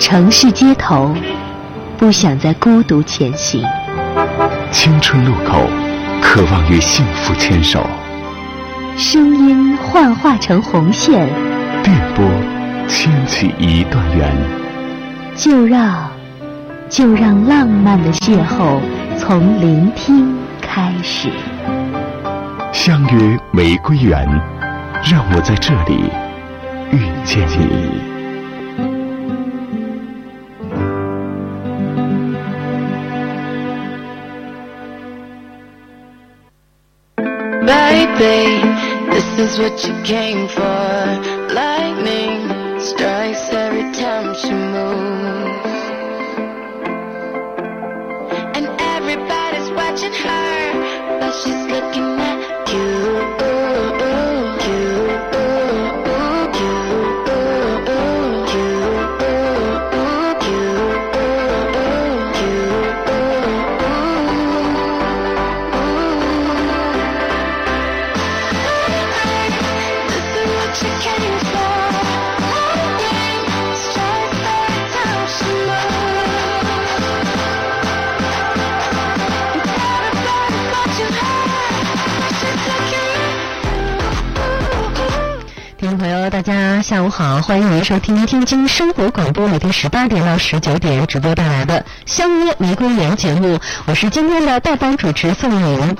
城市街头，不想再孤独前行。青春路口，渴望与幸福牵手。声音幻化成红线，电波牵起一段缘。就让，就让浪漫的邂逅从聆听开始。相约玫瑰园，让我在这里遇见你。Baby, this is what you came for. Lightning strikes every time she moves. And everybody's watching her, 下午好，欢迎您收听天津生活广播每天十八点到十九点直播带来的《相约玫瑰园》节目，我是今天的代班主持宋颖。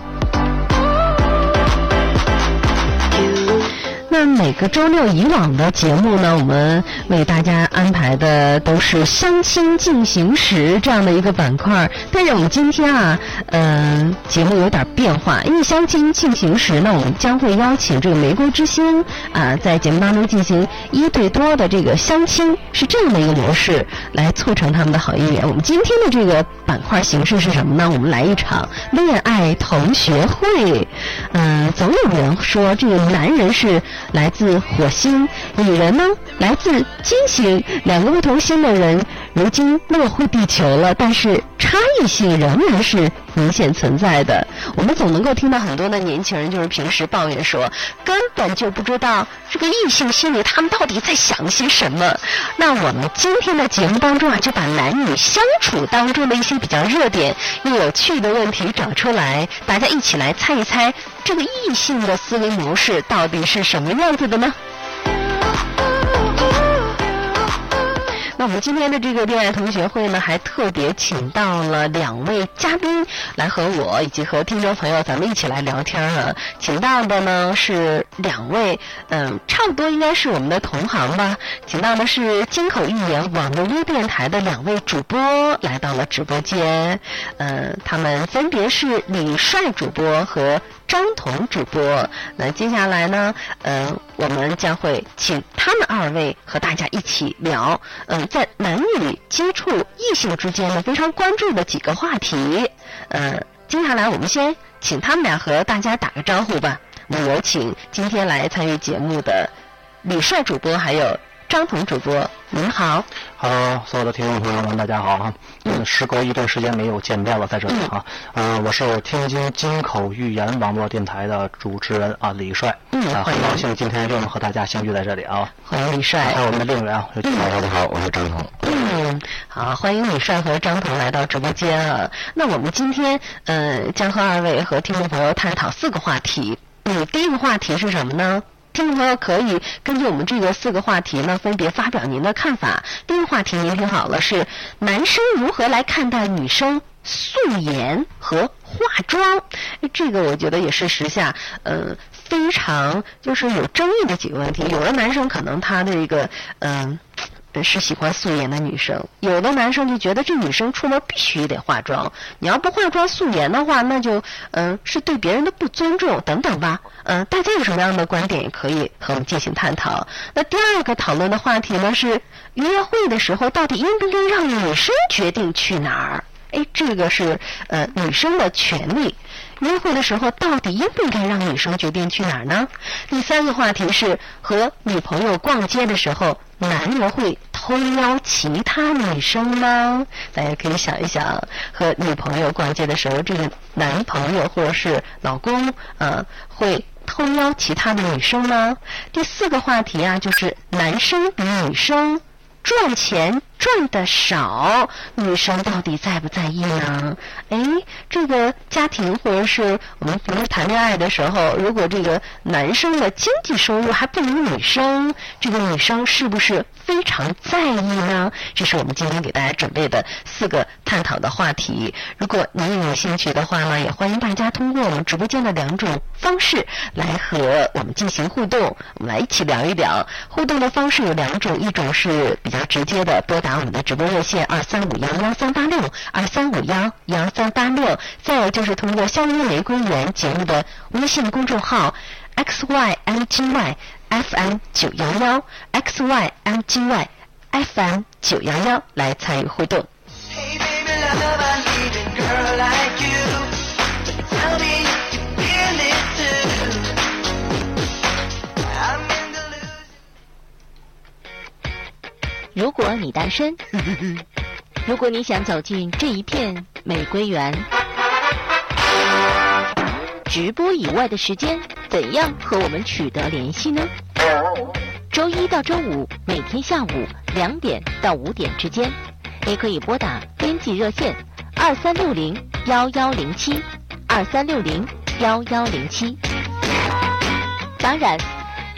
那每个周六以往的节目呢，我们为大家安排的都是相亲进行时这样的一个板块。但是我们今天啊，嗯、节目有点变化，因为相亲进行时呢，我们将会邀请这个玫瑰之星啊，在节目当中进行一对多的这个相亲，是这样的一个模式来促成他们的好姻缘。我们今天的这个板块形式是什么呢？我们来一场恋爱同学会。嗯、总有人说这个男人是来自火星，女人呢？来自金星，两个不同星的人如今落户地球了，但是差异性仍然是明显存在的。我们总能够听到很多的年轻人就是平时抱怨说，根本就不知道这个异性心里他们到底在想些什么。那我们今天的节目当中啊，就把男女相处当中的一些比较热点又有趣的问题找出来，大家一起来猜一猜，这个异性的思维模式到底是什么样子的呢？那我们今天的这个恋爱同学会呢，还特别请到了两位嘉宾来和我以及和听众朋友咱们一起来聊天啊。请到的呢是两位，嗯，差不多应该是我们的同行吧。请到的是金口玉言网络微电台的两位主播来到了直播间，嗯，他们分别是李帅主播和张彤主播。那接下来呢，呃，我们将会请他们二位和大家一起聊，嗯，在男女接触异性之间呢，非常关注的几个话题。嗯，接下来我们先请他们俩和大家打个招呼吧。我们有请今天来参与节目的李帅主播还有张彤主播，您好。Hello，所有的听众朋友们，大家好啊！嗯，时隔一段时间没有见面了，在这里啊，嗯、我是天津金口玉言网络电台的主持人啊，李帅。嗯啊，很高兴今天又能和大家相聚在这里啊。欢迎李帅。还有我们的另一位啊，大家好，我是张彤。嗯，好，欢迎李帅和张彤来到直播间啊。那我们今天呃将和二位和听众朋友探讨四个话题。嗯，第一个话题是什么呢？听众朋友可以根据我们这个四个话题呢，分别发表您的看法。第一个话题您听好了，是男生如何来看待女生素颜和化妆？哎这个我觉得也是时下呃非常就是有争议的几个问题。有的男生可能他的一个嗯。是喜欢素颜的女生，有的男生就觉得这女生出门必须得化妆，你要不化妆素颜的话，那就嗯、是对别人的不尊重等等吧。嗯、大家有什么样的观点也可以和我们进行探讨。那第二个讨论的话题呢是约会的时候到底应不应该让女生决定去哪儿？哎，这个是呃女生的权利。约会的时候到底应不应该让女生决定去哪儿呢？第三个话题是和女朋友逛街的时候，男人会偷撩其他女生吗？大家可以想一想，和女朋友逛街的时候，这个男朋友或者是老公，啊，会偷撩其他的女生吗？第四个话题啊，就是男生比女生赚钱赚的少，女生到底在不在意呢？哎，这个家庭或者是我们平时谈恋爱的时候，如果这个男生的经济收入还不如女生，这个女生是不是非常在意呢？这是我们今天给大家准备的四个探讨的话题。如果您有兴趣的话呢，也欢迎大家通过我们直播间的两种方式来和我们进行互动，我们来一起聊一聊。互动的方式有两种，一种是比较直接的，拨打我们的直播热线二三五幺幺三八六二三五幺幺三八六，再有就是通过校园玫瑰园节目的微信公众号 x y m g y f m 九幺幺 x y m g y f m 九幺幺来参与互动。Hey baby love, 如果你单身，如果你想走进这一片玫瑰园，直播以外的时间，怎样和我们取得联系呢？周一到周五每天下午两点到五点之间，你可以拨打编辑热线二三六零幺幺零七二三六零幺幺零七。当然，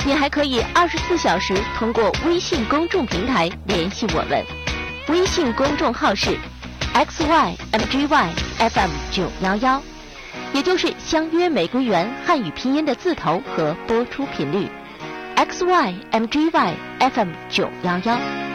你还可以二十四小时通过微信公众平台联系我们，微信公众号是 x y m g y f m 九幺幺，也就是相约玫瑰园汉语拼音的字头和播出频率 x y m g y f m 九幺幺。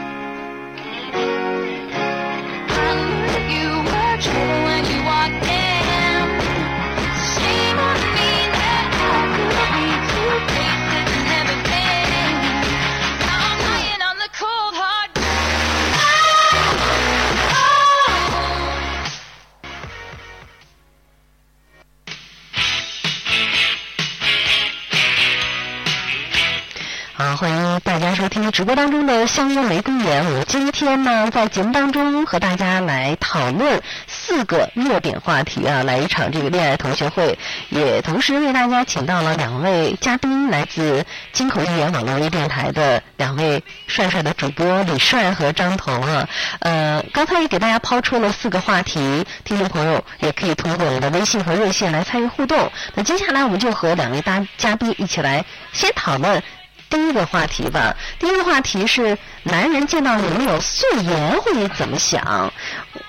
好，欢迎大家收听直播当中的相约玫瑰园。我今天呢，在节目当中和大家来讨论四个热点话题啊，来一场这个恋爱同学会，也同时为大家请到了两位嘉宾，来自金口寓言网络微电台的两位帅帅的主播李帅和张彤啊。呃，刚才也给大家抛出了四个话题，听众朋友也可以通过我们的微信和热线来参与互动。那接下来我们就和两位大嘉宾一起来先讨论。第一个话题吧，第一个话题是男人见到女友素颜会怎么想？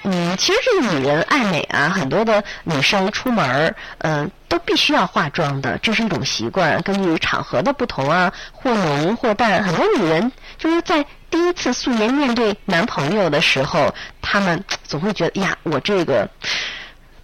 嗯，其实这个女人爱美啊，很多的女生出门儿，嗯、都必须要化妆的，这是一种习惯。根据场合的不同啊，或浓或淡，很多女人就是在第一次素颜面对男朋友的时候，她们总会觉得，呀，我这个。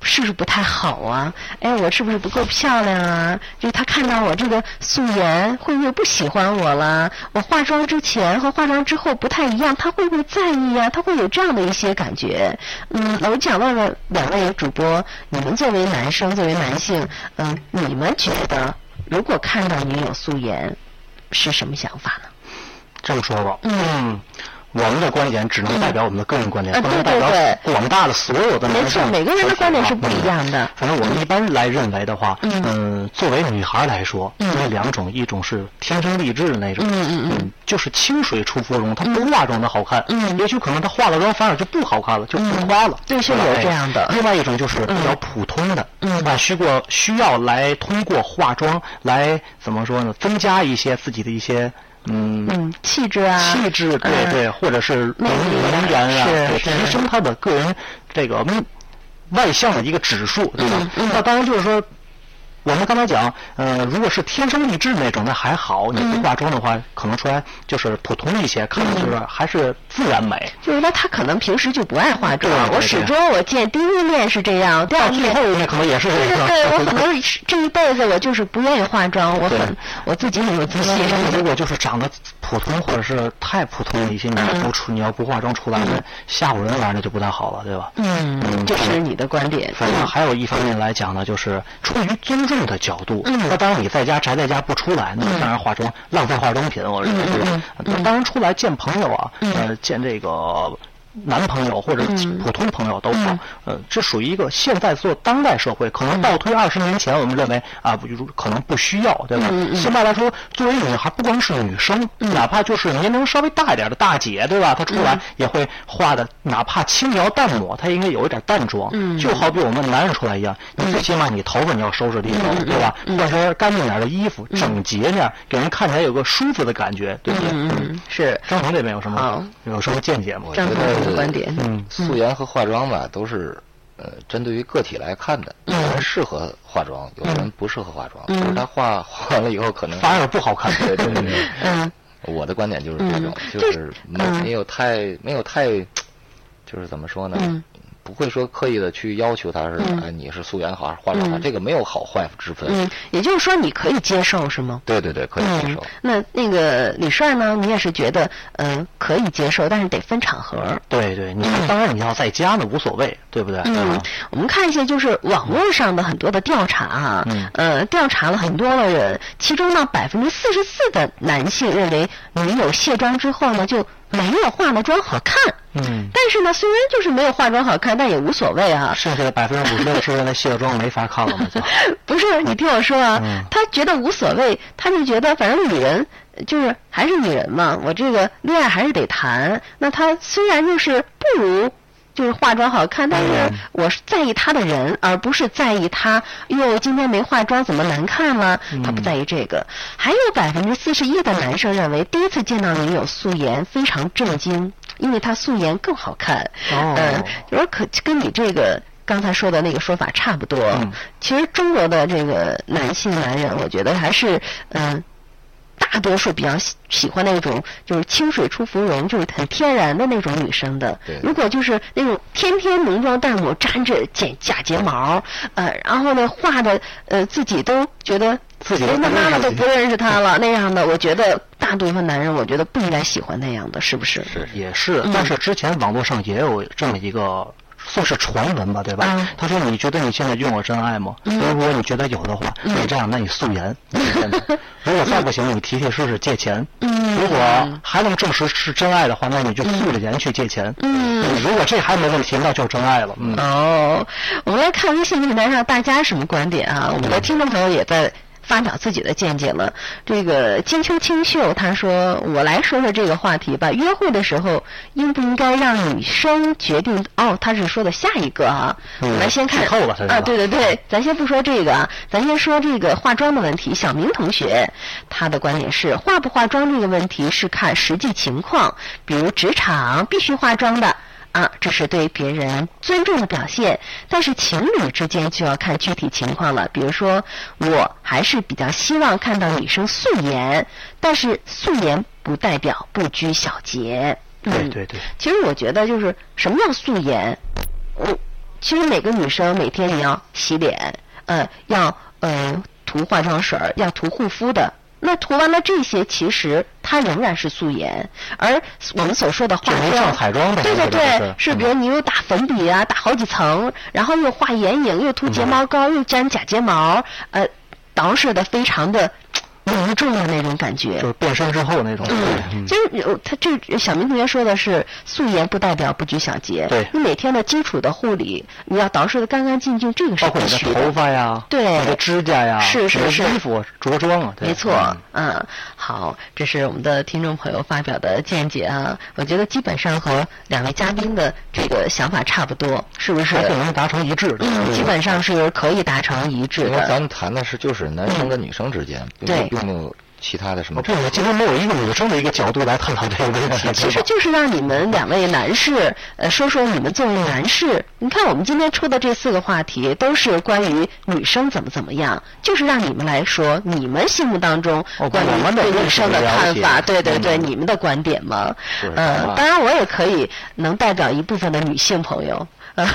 是不是不太好啊？哎，我是不是不够漂亮啊？就是他看到我这个素颜，会不会不喜欢我了？我化妆之前和化妆之后不太一样，他会不会在意啊？他会有这样的一些感觉。嗯，我想问问两位主播，你们作为男生，作为男性，嗯，你们觉得如果看到女友素颜，是什么想法呢？这么说吧，嗯，我们的观点只能代表我们的个人观点，嗯不能代表广大的所有的没错，男生。每个人的观点是不一样的。反正我们一般来认为的话，嗯。嗯，作为女孩来说，嗯。有两种，一种是天生丽质的那种，嗯嗯嗯。就是清水出芙蓉，她不化妆的好看，嗯。也许可能她化了妆反而就不好看了，就浮夸了，对是有这样的。另外一种就是比较普通的，嗯。啊，需过需要来通过化妆来怎么说呢，增加一些自己的一些。嗯。嗯，气质啊，气质，对嗯。对，或者是魅力啊能源啊，提升他的个人这个嗯外向的一个指数，对吧？那当然就是说。我们刚才讲，呃，如果是天生丽质那种，那还好。你不化妆的话，可能出来就是普通一些，看着就是还是自然美。就是说他可能平时就不爱化妆。我始终我见第一面是这样，第二面可能也是这样。对 我可能是这一辈子我就是不愿意化妆，我很我自己很有自信。如果就是长得普通或者是太普通的一些，你不出你要不化妆出来，那吓唬人玩意儿那就不太好了，对吧？嗯，这是你的观点。反正还有一方面来讲呢，就是出于尊重的角度。嗯那当然你在家宅在家不出来，那当然化妆浪费化妆品，我认为是吧？那当然出来见朋友啊，呃，见这个。男朋友或者嗯。普通朋友都好嗯，呃，这属于一个现在做当代社会，可能倒推二十年前，我们认为啊，可能不需要，对吧？嗯嗯。现在来说，作为女孩，不光是女生，哪怕就是年龄稍微大一点的大姐，对吧？她出嗯。来也会画的，哪怕轻描淡抹，她应该有一点淡妆。嗯。就好比我们男人出来一样，你最起码你头发你要收拾利索，嗯对吧？换身干净点的衣服，整洁点，给人看起来有个舒服的感觉，对不对？是。张鹏这边有什么有什么见解吗？我觉张总有什么得观点？嗯素颜和化妆吧，都是呃针对于个体来看的。有人适合化妆，有人不适合化妆。嗯就是他化化完了以后，可能反而不好看。对对对对。嗯我的观点就是这种，就是没有太没有太，就是怎么说呢？嗯不会说刻意的去要求他是嗯哎你是素颜好还是化妆好，嗯这个没有好坏之分。嗯，也就是说你可以接受是吗？对对对，可以接嗯受。，那那个李帅呢？你也是觉得嗯、呃可以接受，但是得分场合。对对，你当然你要在家呢无所谓，对不对？嗯啊，我们看一下就是网络上的很多的调查啊，嗯呃，调查了很多的人，其中呢百分之四十四的男性认为女友卸妆之后呢就没有化了妆好看。嗯，但是呢，虽然就是没有化妆好看，但也无所谓啊。剩下的百分之五十六是认为卸了妆 没法看了嘛？就不是，你听我说啊，嗯他觉得无所谓，他就觉得反正女人就是还是女人嘛，我这个恋爱还是得谈。那他虽然就是不如。就是化妆好看，但是嗯我是在意他的人，而不是在意他哟今天没化妆怎么难看了。他不在意这个。还有百分之四十一的男生认为第一次见到女友素颜非常震惊，因为她素颜更好看。哦嗯，就说可跟你这个刚才说的那个说法差不多。嗯其实中国的这个男性男人，我觉得还是嗯。大多数比较喜喜欢那种就是清水出芙蓉，就是很天然的那种女生的对。如果就是那种天天浓妆淡抹，粘着剪假睫毛，呃，然后呢画的呃自己都觉得自己都连他妈妈都不认识他了那样的，我觉得大部分男人我觉得不应该喜欢那样的，是不是？是也是嗯，但是之前网络上也有这么一个。算是传闻吧，对吧？嗯他说：“你觉得你现在拥有真爱吗？如果你觉得有的话，嗯你这样，那你素颜。如果再不行，你提提试试借钱。嗯如果还能证实是真爱的话，那你就素着颜去借钱。嗯如果这还没问题，那就是真爱了。嗯，哦，我们来看微信平台上大家什么观点啊？我们的听众朋友也在发表自己的见解了。这个金秋清秀他说：“我来说说这个话题吧。约会的时候应不应该让女生决定？哦，他是说的下一个啊。嗯我们来先看剧透了他是吧啊，对对对，咱先不说这个啊，咱先说这个化妆的问题。小明同学他的观点是，化不化妆这个问题是看实际情况，比如职场必须化妆的。啊，这是对别人尊重的表现。但是情侣之间就要看具体情况了。比如说，我还是比较希望看到女生素颜，但是素颜不代表不拘小节。嗯对对对，其实我觉得就是什么叫素颜，我其实每个女生每天也要洗脸，呃，要呃涂化妆水儿，要涂护肤的。那涂完了这些，其实它仍然是素颜，而我们所说的化妆，就没上彩妆的对对对，是嗯。比如你又打粉底啊，打好几层，然后又画眼影，又涂睫毛膏，又粘假睫毛，呃，捯饬的非常的浓重要那种感觉。就是变身之后那种。嗯，就是有他这小明同学说的是素颜不代表不拘小节。对你每天的基础的护理，你要捯饬的干干净净，这个是包括你的头发呀，对你的指甲呀，是是是衣服着装啊，对没错，嗯，好，这是我们的听众朋友发表的见解啊，我觉得基本上和两位嘉宾的这个想法差不多，是不是还？挺容易达成一致的。嗯，基本上是可以达成一致的。因为咱们谈的是就是男生跟女生之间，对并没有其他的什么不，我今天没有一个女生的一个角度来探讨这个问题。其实就是让你们两位男士，呃，说说你们作为男士，你看我们今天出的这四个话题都是关于女生怎么怎么样，就是让你们来说你们心目当中对女生的看法，对对对，嗯你们的观点嘛。是呃，啊当然我也可以能代表一部分的女性朋友。呃，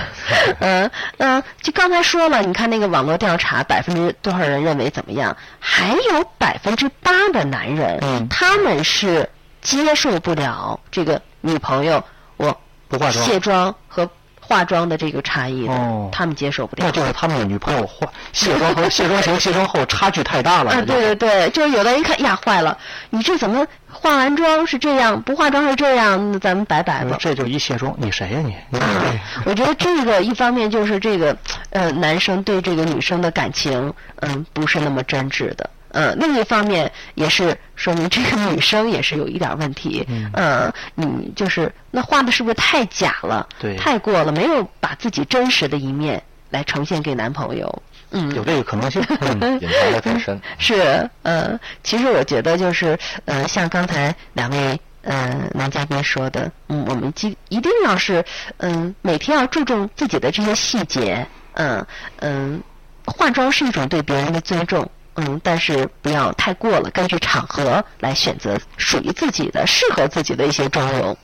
嗯嗯，就刚才说了，你看那个网络调查，百分之多少人认为怎么样？还有百分之八的男人，嗯他们是接受不了这个女朋友我不化妆卸妆和化妆的这个差异的，哦他们接受不了。那就是他们的女朋友化卸妆和卸妆前、卸妆后差距太大了。啊，对对对，就是有的人一看呀，坏了，你这怎么化完妆是这样，不化妆是这样，那咱们拜拜吧。这就一卸妆，你谁呀 你？我觉得这个一方面就是这个，呃，男生对这个女生的感情，嗯，不是那么真挚的。呃，另一方面也是说明这个女生也是有一点问题。嗯呃，你就是那画的是不是太假了？对太过了，没有把自己真实的一面来呈现给男朋友。嗯，有这个可能性。嗯隐藏的太深。是，呃，其实我觉得就是，呃，像刚才两位呃男嘉宾说的，嗯，我们一一定要是，嗯，每天要注重自己的这些细节，嗯嗯，化妆是一种对别人的尊重。嗯，但是不要太过了，根据场合来选择属于自己的、适合自己的一些妆容。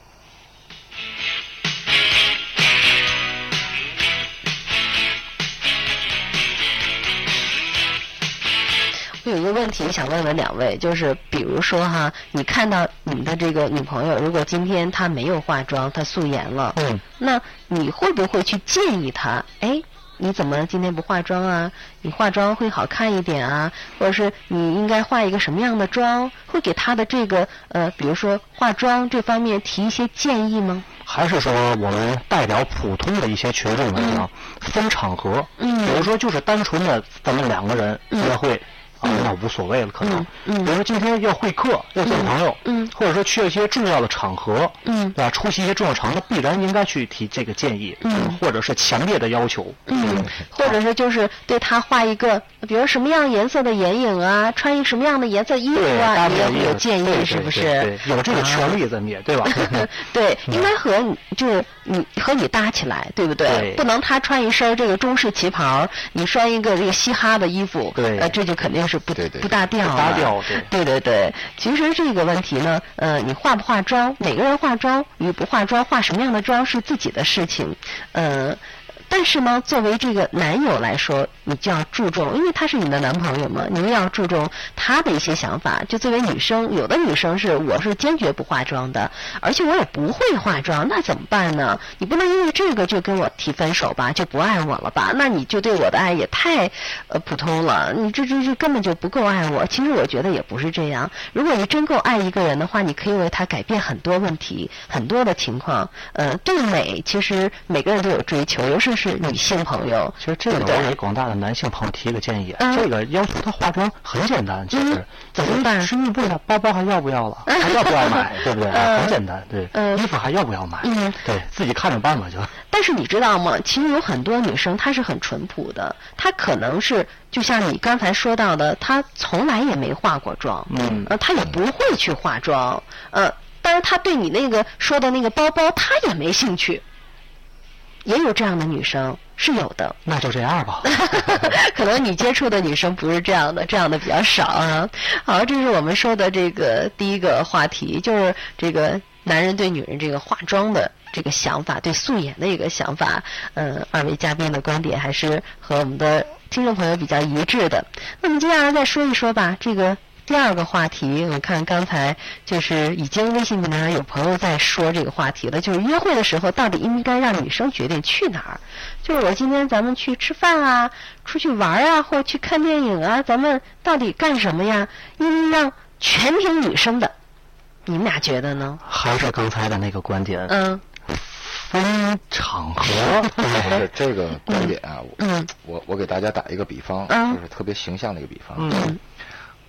我有一个问题想问问两位，就是比如说哈，你看到你们的这个女朋友，如果今天她没有化妆，她素颜了，嗯，那你会不会去建议她？哎，你怎么今天不化妆啊？你化妆会好看一点啊？或者是你应该化一个什么样的妆？会给他的这个呃，比如说化妆这方面提一些建议吗？还是说我们代表普通的一些群众来讲，分场合，嗯比如说就是单纯的咱们两个人约会。啊，那无所谓了，可能。嗯嗯比如说今天要会客，要见朋友，嗯或者说去一些重要的场合，嗯对吧？出席一些重要场合，必然应该去提这个建议，嗯或者是强烈的要求。嗯，或者是就是对他画一个，比如什么样颜色的眼影啊，穿一什么样的颜色衣服，啊，你也有配衣服建议，是不是？有这个啊权利在你，对吧？对，应该和你就是你和你搭起来，对不对？对不能他穿一身这个中式旗袍，你穿一个这个嘻哈的衣服，对呃，这就肯定是不不搭调了。不搭调对对对对其实这个问题呢，呃，你化不化妆，每个人化妆与不化妆，化什么样的妆是自己的事情，呃。但是呢，作为这个男友来说，你就要注重，因为他是你的男朋友嘛，你要注重他的一些想法。就作为女生，有的女生是我是坚决不化妆的，而且我也不会化妆，那怎么办呢？你不能因为这个就跟我提分手吧，就不爱我了吧？那你就对我的爱也太呃普通了，你这这这根本就不够爱我。其实我觉得也不是这样。如果你真够爱一个人的话，你可以为他改变很多问题，很多的情况。呃，对美其实每个人都有追求，尤其是其是女性朋友。其实这个我给广大的男性朋友提一个建议，嗯这个要求他化妆很简单，其实嗯怎么办吃玉不了，包包还要不要了？还要不要买？对不对？嗯很简单，对嗯，衣服还要不要买嗯？对自己看着办吧，就。但是你知道吗？其实有很多女生她是很淳朴的，她可能是就像你刚才说到的，她从来也没化过妆，嗯呃，她也不会去化妆，呃，但是她对你那个说的那个包包，她也没兴趣。也有这样的女生，是有的。那就这样吧。可能你接触的女生不是这样的，这样的比较少啊。好，这是我们说的这个第一个话题，就是这个男人对女人这个化妆的这个想法，对素颜的一个想法。嗯，二位嘉宾的观点还是和我们的听众朋友比较一致的。那么接下来再说一说吧，这个。第二个话题，我看刚才就是已经微信平台上有朋友在说这个话题了，就是约会的时候到底应该让女生决定去哪儿？就是我今天咱们去吃饭啊，出去玩啊，或者去看电影啊，咱们到底干什么呀？应该让全凭女生的，你们俩觉得呢？还是刚才的那个观点，嗯分场合。是这个观点啊，嗯我我给大家打一个比方，嗯就是特别形象的一个比方。嗯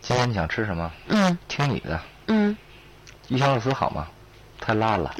今天你想吃什么？嗯听你的。嗯鱼香肉丝好吗？太辣了。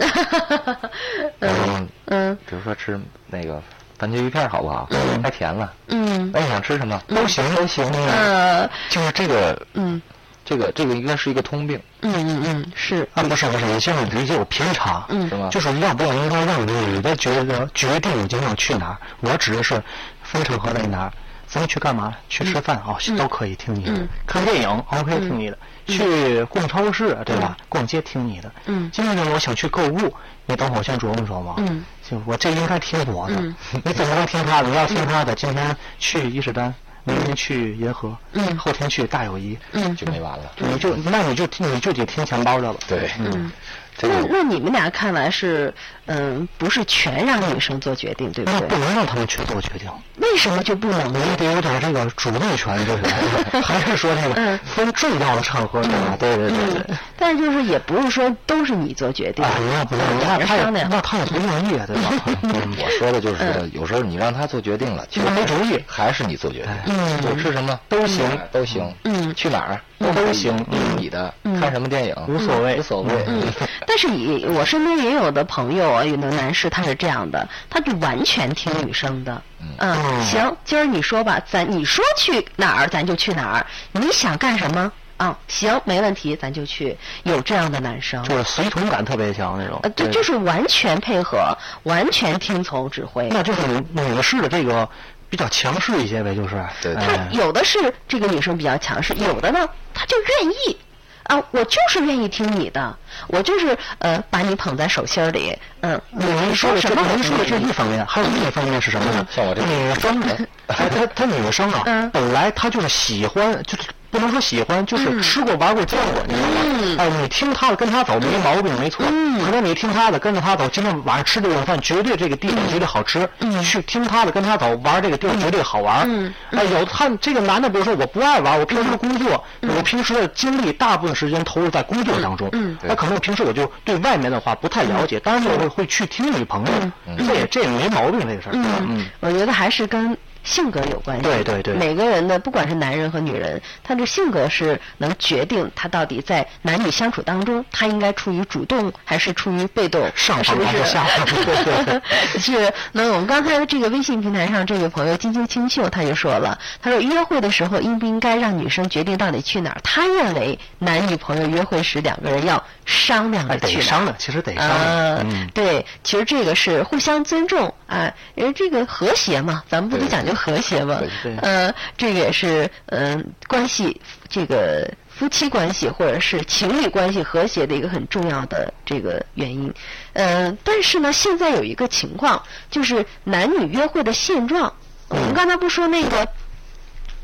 嗯嗯比如说吃那个番茄鱼片好不好？太甜了。嗯那你想吃什么？都行都行。呃就是这个嗯这个这个应该是一个通病，嗯嗯嗯是啊，不是不是，你现在理解有偏差。嗯是吗？就是要不要应该让女的觉得决定你今天要去哪儿？我指的是分场合在哪儿，咱们去干嘛？去吃饭啊、嗯都可以听你的。嗯看电影 OK 听你的。去逛超市对吧？逛街听你的。嗯今天我想去购物，你等会儿先琢磨琢磨。嗯。就我这应该听我的。嗯 你怎么能听他的？你要听他的，今天去伊势丹，明天去银河，嗯后天去大友谊。嗯就没完了。你就那你就听你就得听钱包的了。对，嗯这个那那你们俩看来是，嗯，不是全让女生做决定，对不那不？能让他们去做决定，为什么就不能呢？你得有点这个主动权，就是 还是说这个嗯分重要的场合对吧？对对对但是就是也不是说都是你做决定，啊，那不那两人他也商量。那他也不愿意，对吧？嗯 我说的就是说，有时候你让他做决定了，其实他没主意还是你做决定。嗯就吃什么都行都行。嗯去哪儿都行你的。看什么电影无所谓无所谓。嗯，但是你我身边也有的朋友啊，有的男士他是这样的，他就完全听女生的。嗯，行，今儿你说吧，咱你说去哪儿咱就去哪儿，你想干什么啊？行，没问题，咱就去。有这样的男生，就是随从感特别强那种。呃，对，就是完全配合，完全听从指挥。那就是女女士的这个比较强势一些呗，就是。对对他哎有的是这个女生比较强势，有的呢，她就愿意啊，我就是愿意听你的，我就是呃把你捧在手心儿里，嗯，您说什么我您说的这听一方面，还有另一方面是什么呢？像我这女生，哎，她她女生啊嗯，本来她就是喜欢，就是不能说喜欢，就是吃过玩过见过，你知道嗯。吗？哎，你听他的，跟他走没毛病，没错。可能你听他的，跟着他走，今天晚上吃这顿饭绝对这个地方绝对好吃。去听他的，跟他走，玩这个地方绝对好玩。嗯。哎，有他这个男的，比如说我不爱玩，我平时工作，嗯。我平时的精力大部分时间投入在工作当中。嗯。那可能平时我就对外面的话不太了解，但是我会会去听女朋友，这也这也没毛病这个事儿。嗯，我觉得还是跟性格有关系。对对对每个人的不管是男人和女人，他的性格是能决定他到底在男女相处当中，他应该处于主动还是处于被动，上是不是方还是？下方对对对 是。那我们刚才的这个微信平台上，这位朋友金晶清秀他就说了，他说约会的时候应不应该让女生决定到底去哪儿？他认为男女朋友约会时两个人要商量哎，着去哪儿。得商量，其实得商啊量。，嗯，对，其实这个是互相尊重啊，因为这个和谐嘛，咱们不都讲究和谐嘛对对？呃，这个也是嗯、关系这个夫妻关系或者是情侣关系和谐的一个很重要的这个原因。嗯、但是呢，现在有一个情况，就是男女约会的现状。我们刚才不说那个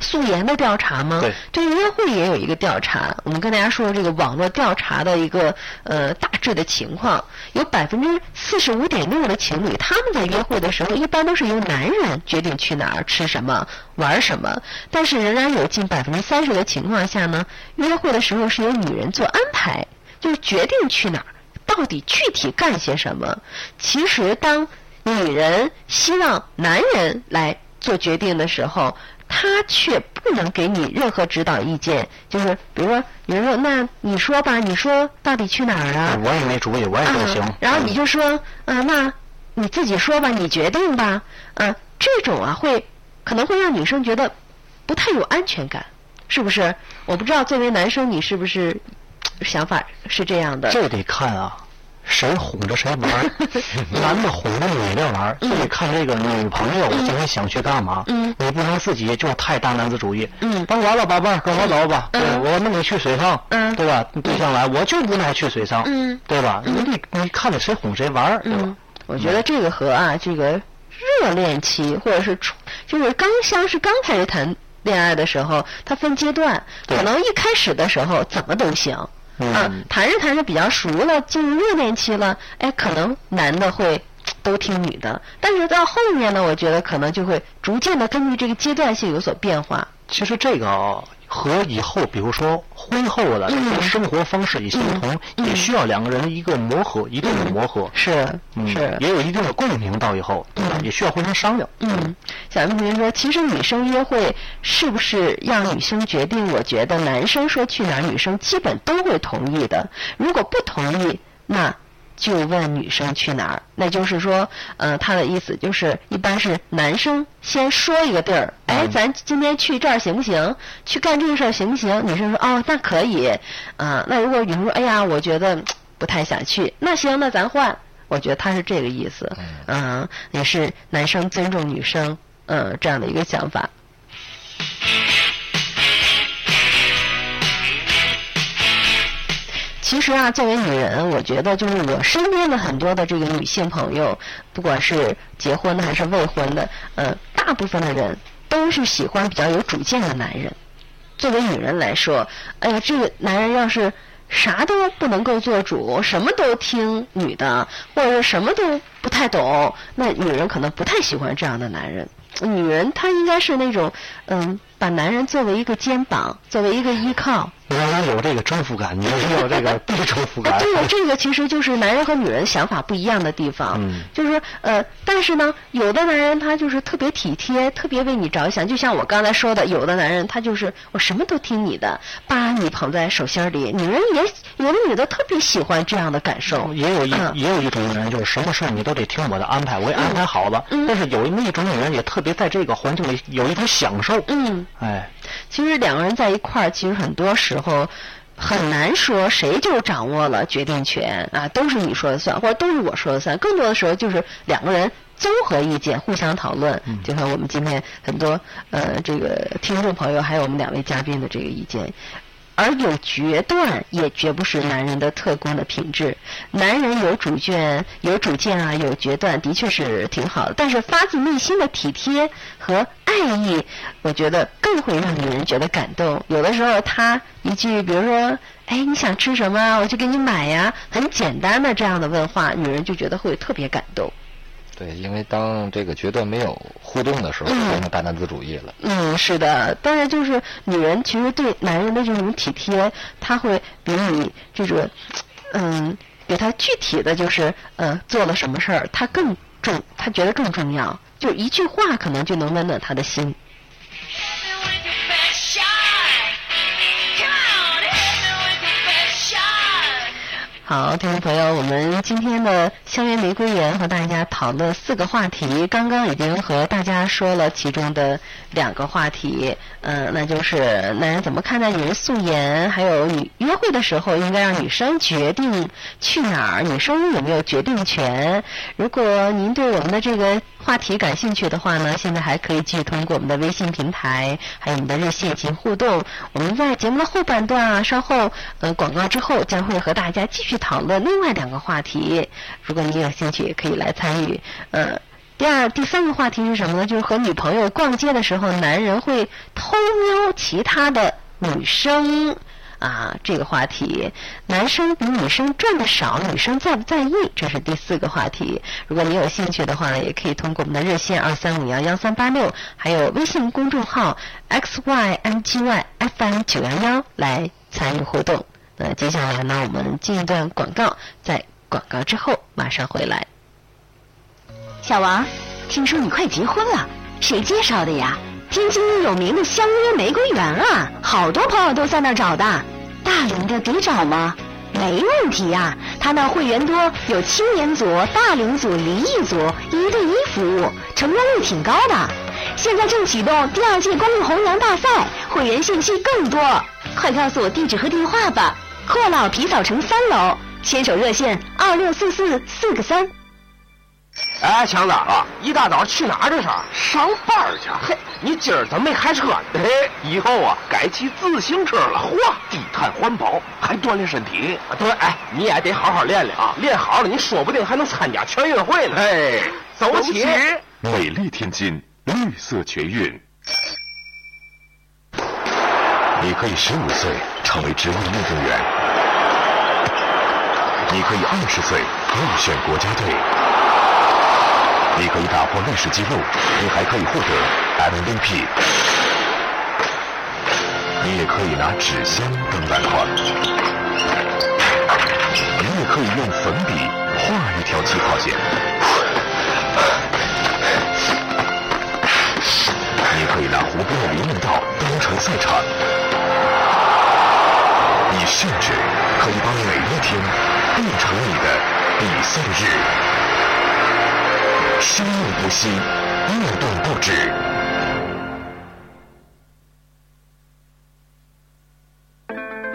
素颜的调查吗？对这个约会也有一个调查，我们跟大家说这个网络调查的一个呃大致的情况，有百分之四十五点六的情侣他们在约会的时候，一般都是由男人决定去哪儿、吃什么、玩什么，但是仍然有近百分之三十的情况下呢，约会的时候是由女人做安排，就是决定去哪儿，到底具体干些什么。其实当女人希望男人来做决定的时候，他却不能给你任何指导意见。就是比如说，有人说：“那你说吧，你说到底去哪儿啊？”我也没主意，我也不行啊。然后你就说，啊，那你自己说吧，你决定吧。嗯、这种啊，会可能会让女生觉得不太有安全感，是不是？我不知道作为男生你是不是想法是这样的？这得看啊，谁哄着谁玩儿，男的哄着女的玩儿，就得看这个女朋友今天想去干嘛。嗯你不能自己就太大男子主义。嗯甭管了，宝贝儿，跟我走吧。我弄你去水上。嗯对吧？你对象来，我就不能去水上。嗯对吧？你得你看着谁哄谁玩儿，对吧嗯？，我觉得这个和啊这个热恋期或者是初就是刚相识、刚开始谈恋爱的时候，它分阶段，可能一开始的时候怎么都行。嗯啊，谈着谈着比较熟了，进入热恋期了，哎，可能男的会都听女的，但是到后面呢，我觉得可能就会逐渐的根据这个阶段性有所变化。其实这个和以后，比如说婚后的生活方式也相同，也需要两个人一个磨合，一定的磨合。是嗯，是，也有一定的共鸣到以后，对吧？也需要互相商量。嗯，小明同学说，其实女生约会是不是让女生决定？我觉得男生说去哪儿，女生基本都会同意的。如果不同意，那就问女生去哪儿。那就是说，呃，他的意思就是，一般是男生先说一个地儿，哎，咱今天去这儿行不行？去干这个事儿行不行？女生说，哦，那可以。啊、那如果女生说，哎呀，我觉得不太想去，那行，那咱换。我觉得他是这个意思，嗯，也是男生尊重女生，嗯，这样的一个想法。其实啊，作为女人，我觉得就是我身边的很多的这个女性朋友，不管是结婚的还是未婚的，呃，大部分的人都是喜欢比较有主见的男人。作为女人来说，哎呀，这个男人要是啥都不能够做主，什么都听女的，或者是什么都不太懂，那女人可能不太喜欢这样的男人。女人她应该是那种，嗯，把男人作为一个肩膀，作为一个依靠。让人有这个征服感，你也有这个 被征服感。对呀，这个其实就是男人和女人想法不一样的地方。嗯就是呃，但是呢，有的男人他就是特别体贴，特别为你着想，就像我刚才说的，有的男人他就是我什么都听你的，把你捧在手心里。女人也有的女的特别喜欢这样的感受。也有一、嗯也有一种女人，就是什么事儿你都得听我的安排，我也安排好了。嗯但是有那么一种女人，也特别在这个环境里有一种享受。嗯，哎，其实两个人在一块儿，其实很多时候。很难说谁就掌握了决定权啊，都是你说了算，或者都是我说了算。更多的时候就是两个人综合意见，互相讨论。就像我们今天很多呃这个听众朋友，还有我们两位嘉宾的这个意见。而有决断，也绝不是男人的特工的品质。男人有主见、有主见啊，有决断，的确是挺好的。但是发自内心的体贴和爱意，我觉得更会让女人觉得感动。有的时候，他一句，比如说，哎，你想吃什么？我去给你买呀，很简单的这样的问话，女人就觉得会特别感动。对，因为当这个决断没有互动的时候，就变成大男子主义了。嗯，是的，当然就是女人其实对男人的这种体贴，她会比你这种，嗯，给他具体的就是呃做了什么事儿，他更重，他觉得更重要，就一句话可能就能温暖他的心。好，听众朋友，我们今天的校园玫瑰园和大家讨论四个话题，刚刚已经和大家说了其中的两个话题，嗯、那就是男人怎么看待女人素颜，还有女约会的时候应该让女生决定去哪儿，女生有没有决定权？如果您对我们的这个话题感兴趣的话呢，现在还可以继续通过我们的微信平台，还有我们的热线进行互动。我们在节目的后半段啊，稍后呃广告之后将会和大家继续讨论另外两个话题。如果你有兴趣，也可以来参与。呃，第二、第三个话题是什么呢？就是和女朋友逛街的时候，男人会偷瞄其他的女生。啊，这个话题，男生比女生赚的少，女生在不在意？这是第四个话题。如果你有兴趣的话呢，也可以通过我们的热线二三五幺幺三八六，还有微信公众号 x y n g y f m 九幺幺来参与互动。那接下来呢，我们进一段广告，在广告之后马上回来。小王，听说你快结婚了，谁介绍的呀？天津有名的相约玫瑰园啊，好多朋友都在那儿找的。大龄的得找吗？没问题呀、他那会员多，有青年组、大龄组、离异组，一对一服务，成功率挺高的。现在正启动第二届公益红娘大赛，会员信息更多，快告诉我地址和电话吧。阔老皮草城三楼，牵手热线二六四四四个三。哎，强子啊，一大早去哪儿这是？上班儿去。嘿，你今儿怎么没开车呢？嘿，以后啊，改骑自行车了。嚯，低碳环保，还锻炼身体。啊、对，哎，你也得好好练练啊，练好了，你说不定还能参加全运会呢。哎，走起！美丽天津绿色全运。你可以十五岁成为职业运动员，你可以二十岁入选国家队，你可以打破历史记录，你还可以获得 MVP，你也可以拿纸箱当篮筐，你也可以用粉笔画一条起跑线。你可以拿湖边的林荫道当成赛场，你甚至可以把每一天变成你的比赛日。生命不息，运动不止。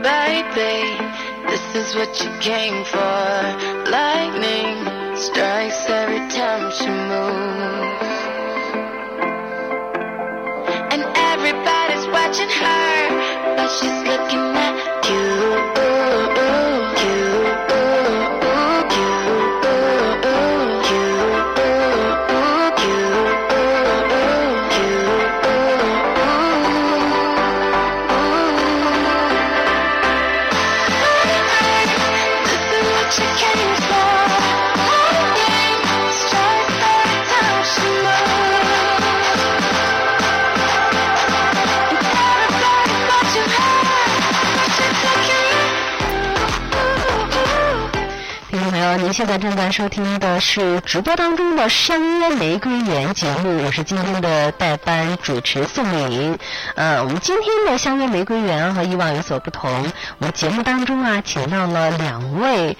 Baby, this is what you came for. Lightning strikes every time she moves. And everybody's watching her, but she's looking at 现在正在收听的是直播当中的《相约玫瑰园》节目，我是今天的代班主持宋颖。呃，我们今天的《相约玫瑰园》和以往有所不同，我们节目当中啊，请到了两位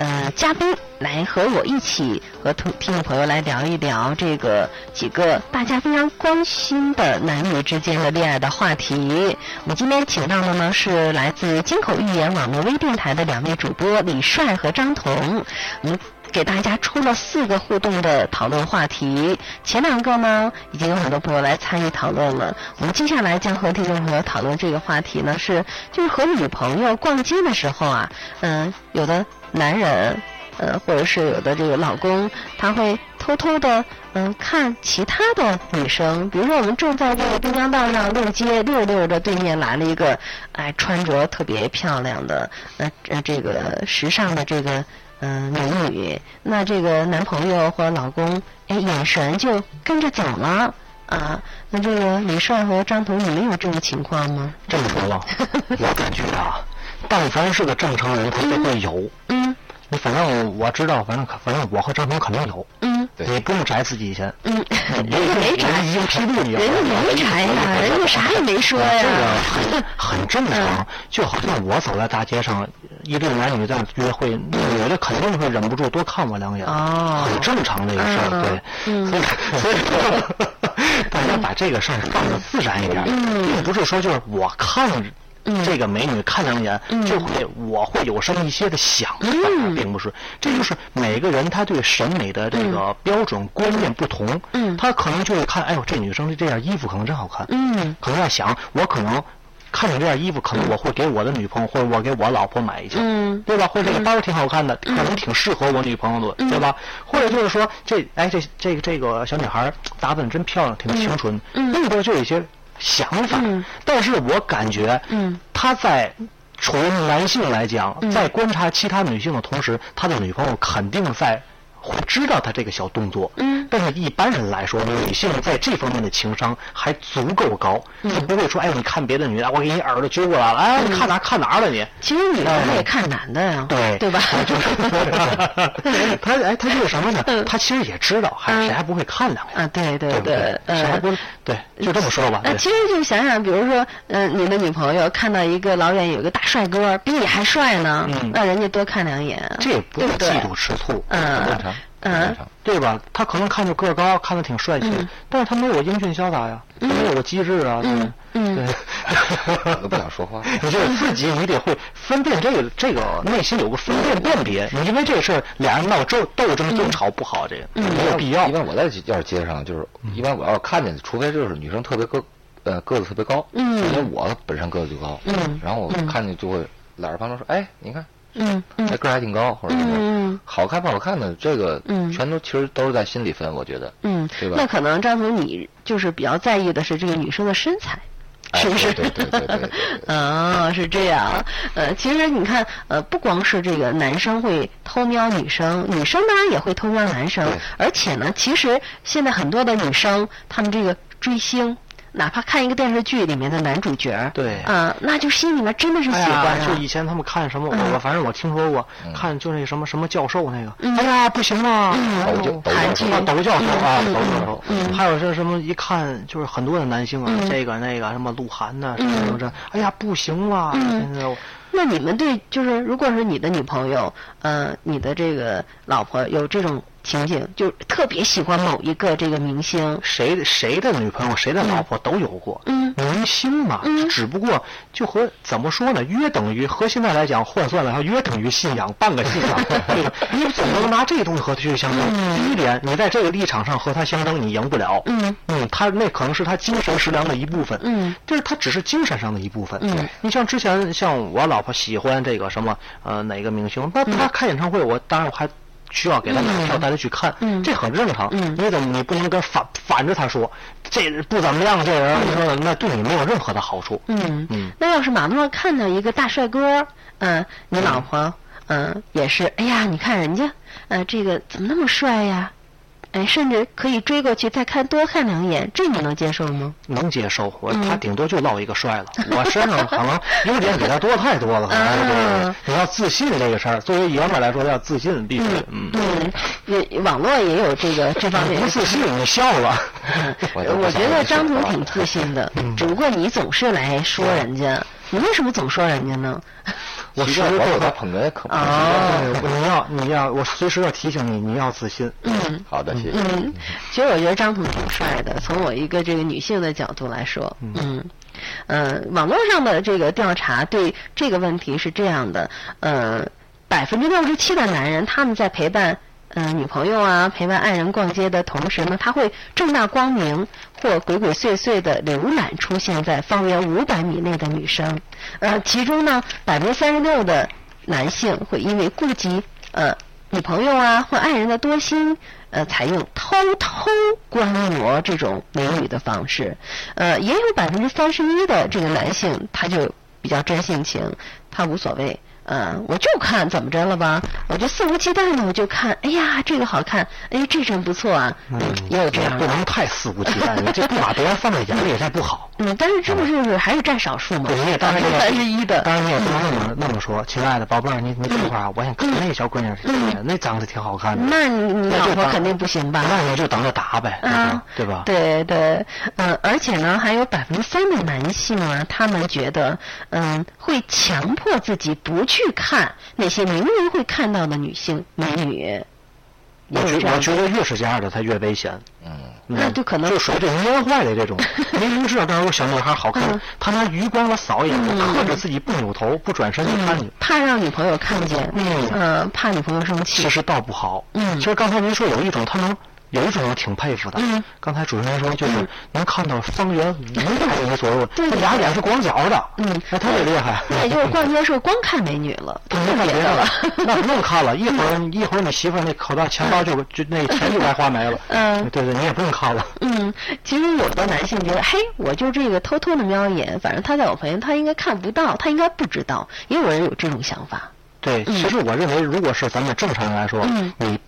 呃嘉宾来和我一起和听听众朋友来聊一聊这个几个大家非常关心的男女之间的恋爱的话题。我们今天请到的呢是来自金口玉言网络微电台的两位主播李帅和张彤。我们给大家出了四个互动的讨论话题，前两个呢已经有很多朋友来参与讨论了。我们接下来将和听众朋友讨论这个话题呢是，就是和女朋友逛街的时候啊，嗯、有的男人。呃，或者是有的这个老公，他会偷偷的嗯看其他的女生，比如说我们正在这个滨江道上溜街，溜着溜着，对面来了一个哎穿着特别漂亮的呃呃这个时尚的这个嗯、美女，那这个男朋友或者老公哎眼神就跟着走了啊。那这个李帅和张彤，你们有这种情况吗？这么说吧，我感觉啊，但凡是个正常人，他都会有。嗯你反正我知道，反正反正我和张平肯定有。嗯你不用摘自己以前，嗯，人 人家没摘，人已经披露你了。人家没摘呀，人家啥也没说呀这。个很很正常，就好像我走在大街上，一对男女在约会，女的肯定会忍不住多看我两眼，哦很正常的一个事儿，嗯对，嗯所以所以说，大家把这个事儿放的自然一点，嗯并不是说就是我看嗯这个美女看两眼，嗯。就会我会有什么一些的想法，嗯。并不是，这就是每个人他对审美的这个标准观念不同，嗯。他可能就会看，哎呦，这女生的这件衣服可能真好看，嗯。可能在想，我可能看见这件衣服，可能我会给我的女朋友或者我给我老婆买一件，嗯。对吧？或者这个包挺好看的，可能挺适合我女朋友的，对吧？或者就是说，这哎这这个这个小女孩打扮真漂亮，挺清纯，嗯。那边就有一些想法。嗯但是我感觉，嗯，他在。从男性来讲，嗯在观察其他女性的同时，他的女朋友肯定在会知道他这个小动作。嗯但是一般人来说，女性在这方面的情商还足够高，嗯她不会说，哎，你看别的女的，我给你耳朵揪过来了，哎，你看哪看哪儿了你？其实女的也看男的呀，对对吧？他哎，他就是什么呢嗯？他其实也知道，还嗯谁还不会看两眼？啊，对对对？谁还嗯不对？就这么说吧。呃，其实就想想，比如说，嗯、你的女朋友看到一个老远有个大帅哥，比你还帅呢，嗯那人家多看两眼，这也不嫉妒吃醋，嗯嗯。对吧？他可能看着个儿高，看着挺帅气嗯，但是他没有英俊潇洒呀，他没有个机智啊，对嗯嗯对。我都不想说话。你就是自己，你得会分辨这个这个内心有个分辨辨别。你因为这个事儿俩人闹争斗争争吵不好，这个嗯没有必要一。般我在要是街上，就是一般我要是看见，除非就是女生特别个呃个子特别高，嗯因为我本身个子就高，嗯然后我嗯看见就会揽着旁边说，哎，你看，嗯嗯。哎个儿还挺高，或者什么。嗯好看不好看的，这个嗯。全都其实都是在心里分，我觉得，嗯。对，吧？那可能张总你就是比较在意的是这个女生的身材。哎是不是？啊，是这样。呃，其实你看，呃，不光是这个男生会偷瞄女生，女生当然也会偷瞄男生。而且呢，其实现在很多的女生，她们这个追星，哪怕看一个电视剧里面的男主角，对。啊、那就心里面真的是喜哎欢呀，就啊。以前他们看什么，嗯。我我反正我听说过，嗯。看就那什么什么教授那个，嗯。哎呀不行啊，抖教抖韩剧教授。啊，抖教授啊，嗯。抖教授。嗯，还有这什么一看就是很多的男星啊嗯，这个那个什么鹿晗呐，什么什么这，哎呀不行了，嗯。现在我那你们对，就是如果是你的女朋友，呃，你的这个老婆有这种情景，就特别喜欢某一个这个明星，谁谁的女朋友谁的老婆都有过，嗯。明星嘛，嗯。只不过就和怎么说呢，约等于和现在来讲换算来说，约等于信仰，半个信仰，对吧？你总不能拿这东西和他去相争。嗯。第一点，你在这个立场上和他相争，你赢不了。嗯。嗯，他那可能是他精神食粮的一部分，嗯。就是他只是精神上的一部分。嗯。你像之前像我老婆喜欢这个什么呃哪个明星，那他开演唱会，我当然我还需要给他买票嗯带他去看，嗯这很正常。嗯你怎么你不能跟反反着他说这不怎么样，这人你说那对你没有任何的好处。嗯嗯那要是马路上看到一个大帅哥，嗯、你老婆，嗯、也是，哎呀，你看人家，呃，这个怎么那么帅呀？哎，甚至可以追过去再看多看两眼，这你能接受吗？能接受，我嗯他顶多就落一个帅了，我身上可能优点比他多太多了。你要自信这个事儿，作为爷们儿来说要自信，必须，嗯，嗯，也网络也有这个这方面不自信你笑了。我我觉得张总挺自信的，只不过你总是来说人家，你为什么总说人家呢？我时时刻刻他捧哏可不哦对你要你要我随时要提醒你，你要自信。嗯好的，谢谢。嗯，其实我觉得张彤挺帅的，从我一个这个女性的角度来说，嗯。呃，网络上的这个调查对这个问题是这样的，呃，百分之六十七的男人他们在陪伴呃女朋友啊、陪伴爱人逛街的同时呢，他会正大光明或鬼鬼祟祟的浏览出现在方圆五百米内的女生，呃，其中呢，百分之三十六的男性会因为顾及呃女朋友啊或爱人的多心，呃，采用偷偷观摩这种美女的方式。呃，也有百分之三十一的这个男性，他就比较真性情，他无所谓。呃，我就看怎么着了吧，我就肆无忌惮的我就看，哎呀，这个好看，哎，这真不错啊，嗯，也有这样的。不能太肆无忌惮，你这不把别人放在眼里，这不好。嗯，但是这不是还是占少数嘛？对，你也当然也三十一的。当然你也不能那么那么说，亲爱的宝贝儿，你你等会儿啊，我想看那小姑娘是谁呀，那长得挺好看的。那你老婆肯定不行吧？那你就等着打呗，啊，对吧？对对，嗯，而且呢，还有百分之三的男性啊，他们觉得，嗯，会强迫自己不去看那些明明会看到的女性美女。我觉我觉得越是这样的，他越危险。嗯，那就可能就属于这蔫坏的这种，明明知道这儿有小女孩好看嗯，他拿余光了扫一眼，克制自己不扭头、不转身去看你。怕让女朋友看见，嗯呃，怕女朋友生气其。实倒不好。嗯其实刚才您说有一种他能。有一种我挺佩服的，嗯刚才主持人说就是能看到方圆五百米左右，对他俩眼是光脚的，嗯那特别厉害。那也就是逛街时候光看美女了，不没看别的了。那不用看了，一会儿一会儿你媳妇儿那口袋钱包就就那钱就该花没了。嗯对对，你也不用看了。嗯，其实有的男性觉得，嘿，我就这个偷偷的瞄一眼，反正他在我旁边，他应该看不到，他应该不知道。也有人有这种想法。对，其实我认为，如果是咱们正常人来说，嗯你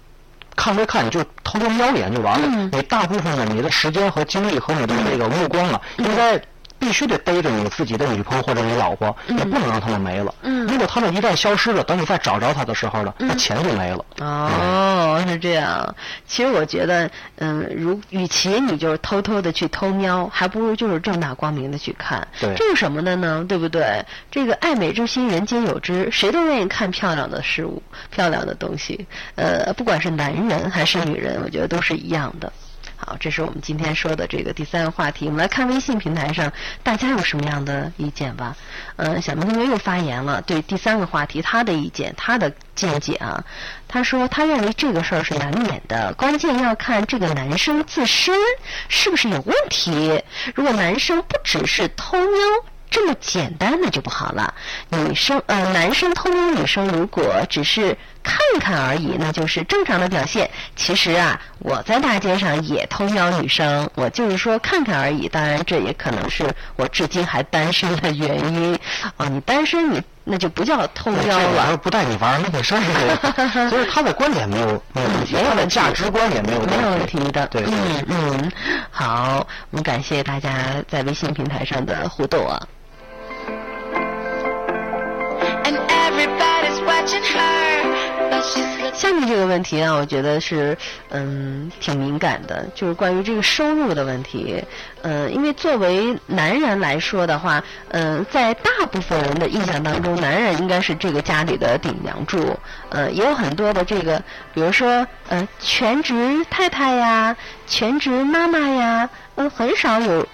看归看，你就偷偷瞄一眼就完了。嗯你大部分的你的时间和精力和你的这个目光啊，嗯应该必须得背着你自己的女朋友或者你老婆，也不能让他们没了。嗯如果他们一旦消失了，等你再找着他的时候呢，那钱就没了。哦，是这样。其实我觉得，嗯，如与其你就是偷偷的去偷瞄，还不如就是正大光明的去看。对这是什么的呢？对不对？这个爱美之心，人皆有之，谁都愿意看漂亮的事物、漂亮的东西。呃，不管是男人还是女人，我觉得都是一样的。好，这是我们今天说的这个第三个话题。我们来看微信平台上大家有什么样的意见吧。呃，小明同学又发言了，对第三个话题他的意见、他的见解啊。他说他认为这个事儿是难免的，关键要看这个男生自身是不是有问题。如果男生不只是偷瞄。这么简单的就不好了。女生呃，男生偷瞄女生，如果只是看看而已，那就是正常的表现。其实啊，我在大街上也偷瞄女生，我就是说看看而已。当然，这也可能是我至今还单身的原因。哦，你单身你那就不叫偷瞄了。这个要是不带你玩儿，那得真是这个。所以他的观点没有没有问题，他的价值观也没有没有问问题的，对对嗯嗯，好，我们感谢大家在微信平台上的互动啊。And everybody's watching 下面这个问题啊，我觉得是嗯挺敏感的，就是关于这个收入的问题。嗯，因为作为男人来说的话，嗯，在大部分人的印象当中，男人应该是这个家里的顶梁柱。呃，也有很多的这个，比如说呃全职太太呀，全职妈妈呀，嗯，很少有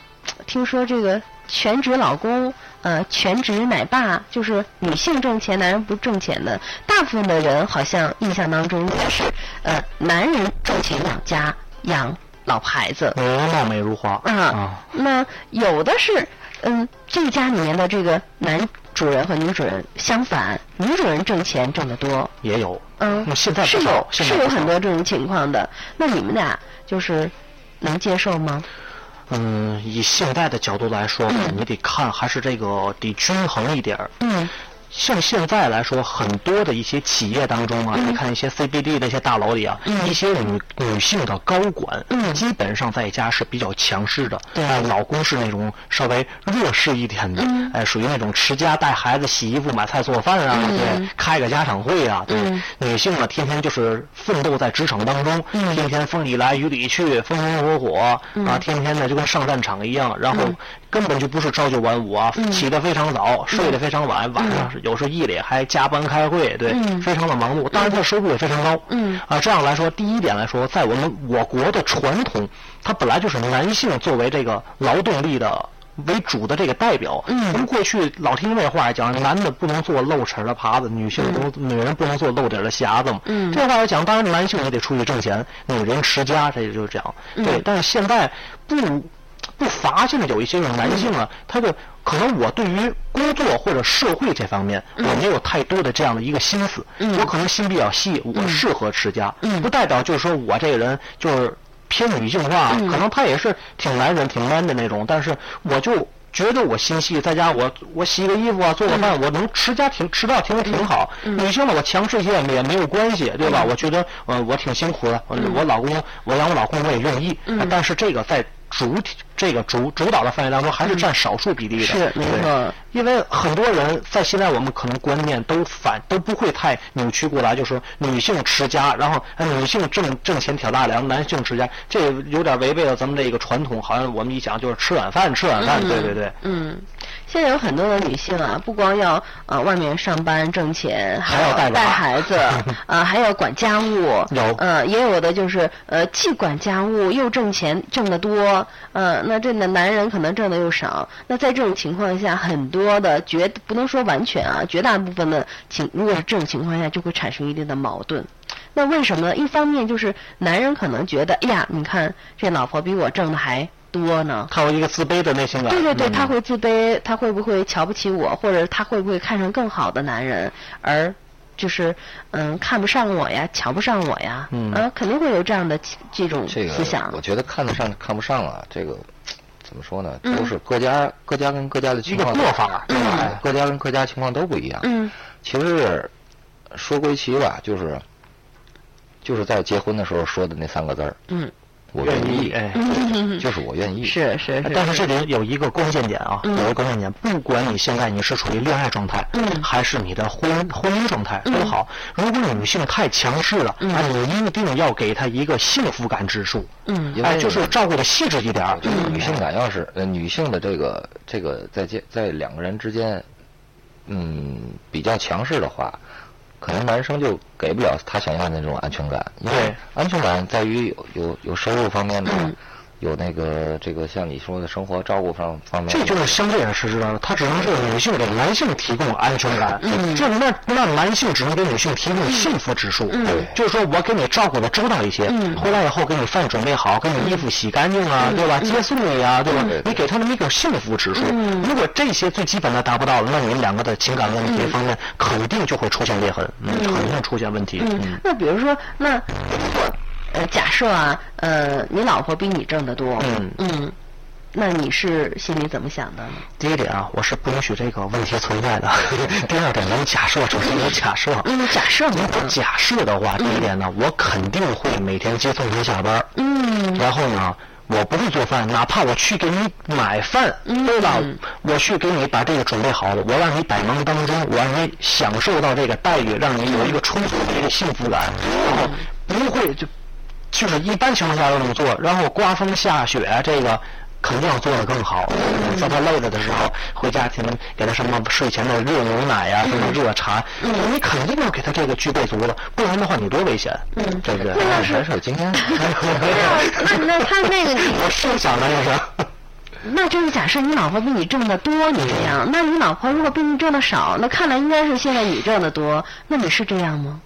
听说这个全职老公，呃，全职奶爸，就是女性挣钱，男人不挣钱的。大部分的人好像印象当中也是，呃，男人挣钱养家，养老婆孩子。女人貌美如花啊，那有的是，嗯，这个家里面的这个男主人和女主人相反，女主人挣钱挣得多，也有。嗯，那现在是有是有很多这种情况的。那你们俩就是能接受吗？嗯，以现在的角度来说呢，你得看还是这个得均衡一点儿。嗯像现在来说，很多的一些企业当中啊，嗯。你看一些 CBD 那些大楼里啊，一些女女性的高管，嗯。基本上在家是比较强势的，对哎老公是那种稍微弱势一点的，嗯。哎，属于那种持家带孩子、洗衣服、买菜、做饭啊，嗯。对，开个家长会啊，对，嗯女性呢，天天就是奋斗在职场当中，嗯。天天风里来雨里去，风风火火、啊，天天呢就跟上战场一样，然后嗯。根本就不是朝九晚五啊，起得非常早，睡得非常晚，晚上是有时候夜里还加班开会，对，嗯非常的忙碌。当然，他的收入也非常高。嗯啊，这样来说，第一点来说，在我们我国的传统，它本来就是男性作为这个劳动力的。为主的这个代表，嗯从过去老听那话讲，男的不能做露齿的耙子，女性不能、女人不能做露底的匣子嘛。嗯这话来讲，当然男性也得出去挣钱，女人持家，这就是这样。嗯对，但是现在不不乏现在有一些个男性啊，他的可能我对于工作或者社会这方面，我没有太多的这样的一个心思，嗯。我可能心比较细，我适合持家，嗯。不代表就是说我这个人就是偏女性化，嗯。可能他也是挺男人、挺 man 的那种，但是我就。觉得我心细，在家我我洗个衣服啊，做个饭，我能持家挺持到挺挺好。女性呢，我强势一些也没有关系，对吧？我觉得呃我挺辛苦的，我我老公我养我老公我也愿意，但是这个在主体这个主主导的范围当中还是占少数比例的。是没对错因为很多人在现在我们可能观念都反都不会太扭曲过来，就是说女性持家，然后呃女性挣挣钱挑大梁，男性持家，这有点违背了咱们这个传统。好像我们一讲就是吃软饭，吃软饭，对对对。嗯，现在有很多的女性啊，不光要呃外面上班挣钱，还要带孩子，啊，还要管家务。有呃，也有的就是呃既管家务又挣钱，挣得多。呃，那这男男人可能挣的又少。那在这种情况下，很多的绝不能说完全啊，绝大部分的情，如果是这种情况下，就会产生一定的矛盾。那为什么呢？一方面就是男人可能觉得，哎呀，你看这老婆比我挣的还多呢。他有一个自卑的内心感。对对对，嗯他会自卑，他会不会瞧不起我，或者他会不会看上更好的男人，而就是嗯看不上我呀，瞧不上我呀，嗯啊，肯定会有这样的这种这个思想我。觉得看得上看不上啊，这个怎么说呢？嗯都是各家各家跟各家的情况一个做法对吧哎各家跟各家情况都不一样。嗯其实说归其吧，就是就是在结婚的时候说的那三个字儿，嗯，我愿意，哎。就是我愿意。是是是，但是这里有一个关键点啊，有一个关键点，不管你现在你是处于恋爱状态，嗯。还是你的婚婚姻状态都好，如果女性太强势了，嗯。啊，你一定要给她一个幸福感指数，嗯哎，就是照顾的细致一点儿我觉得女性感要是呃女性的这个这个在间在两个人之间，嗯，比较强势的话，可能男生就给不了他想要的那种安全感，因为安全感在于有有有收入方面的，嗯有那个这个像你说的生活照顾方方面，这就是相对而实质的，它只能是女性给男性提供安全感，嗯。这那那男性只能给女性提供幸福指数，嗯。就是说我给你照顾的周到一些，嗯。回来以后给你饭准备好，给你衣服洗干净啊，对吧？接送你啊，对吧？你给他那么一个幸福指数，嗯。如果这些最基本的达不到了，那你们两个的情感问题方面肯定就会出现裂痕，嗯，肯定出现问题，嗯，那比如说，那如果呃假设啊，呃，你老婆比你挣得多，嗯嗯，那你是心里怎么想的呢？第一点啊，我是不允许这个问题存在的。第二点，咱们假设，首先有假设。嗯，假设嘛，如果假设的话，第一点呢，我肯定会每天接送您下班。嗯然后呢，我不会做饭，哪怕我去给你买饭，对吧？我去给你把这个准备好了，我让你百忙当中，我让你享受到这个待遇，让你有一个充足的一个幸福感，然后不会就就是一般情况下都这么做，然后刮风下雪这个。肯定要做的更好，在他累了的时候，回家前给他什么睡前的热牛奶呀、什么热茶，你肯定要给他这个具备足了，不然的话你多危险，对不对？很少今天。那那他 那个，我是想的就是。那就是假设你老婆比你挣的多，你这样，那你老婆如果比你挣的少，那看来应该是现在你挣的多，那你是这样吗？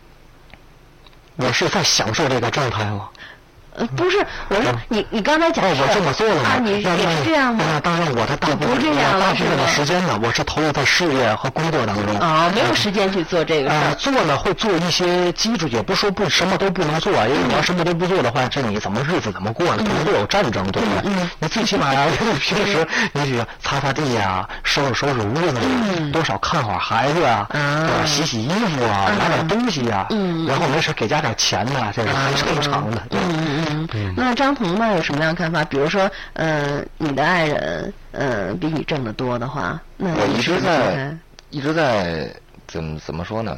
我是在享受这个状态吗。呃，不是，我说你你刚才讲哦，我这么做了吗？啊，你那也是这样吗？那当然，我的大部分大部分的时间呢，我是投入在事业和工作当中。啊，没有时间去做这个事呃，儿。做呢会做一些基础，也不说不什么都不能做，因为你要什么都不做的话，这你怎么日子怎么过呢？可能会有战争，对不对？你最起码呀，平时你去擦擦地呀，收拾收拾屋子呀，多少看会儿孩子啊，洗洗衣服啊，买点东西呀，嗯然后没事给家点钱呐，这是很正常的。对嗯那张彤呢，有什么样的看法？比如说，呃，你的爱人，呃，比你挣得多的话，那我一直在一直在怎么怎么说呢？